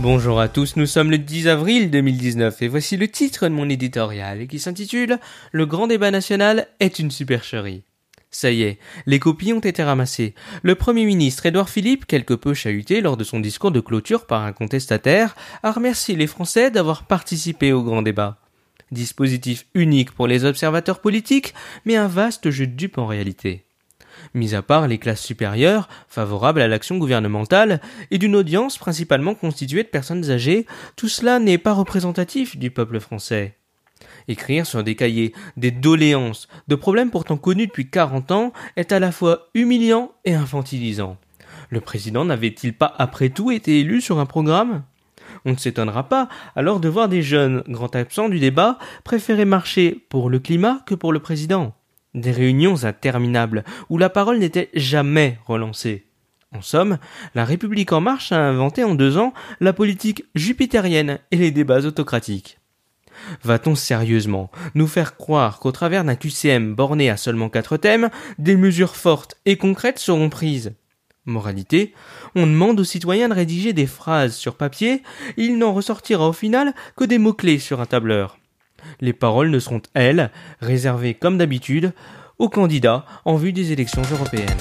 Bonjour à tous, nous sommes le 10 avril 2019 et voici le titre de mon éditorial qui s'intitule Le grand débat national est une supercherie. Ça y est, les copies ont été ramassées. Le Premier ministre Édouard Philippe, quelque peu chahuté lors de son discours de clôture par un contestataire, a remercié les Français d'avoir participé au grand débat. Dispositif unique pour les observateurs politiques, mais un vaste jeu de dupes en réalité. Mis à part les classes supérieures, favorables à l'action gouvernementale, et d'une audience principalement constituée de personnes âgées, tout cela n'est pas représentatif du peuple français. Écrire sur des cahiers des doléances de problèmes pourtant connus depuis 40 ans est à la fois humiliant et infantilisant. Le président n'avait-il pas après tout été élu sur un programme? On ne s'étonnera pas alors de voir des jeunes, grands absents du débat, préférer marcher pour le climat que pour le président. Des réunions interminables où la parole n'était jamais relancée. En somme, la République en marche a inventé en deux ans la politique jupitérienne et les débats autocratiques. Va-t-on sérieusement nous faire croire qu'au travers d'un QCM borné à seulement quatre thèmes, des mesures fortes et concrètes seront prises? Moralité, on demande aux citoyens de rédiger des phrases sur papier, il n'en ressortira au final que des mots-clés sur un tableur. Les paroles ne seront, elles, réservées comme d'habitude aux candidats en vue des élections européennes.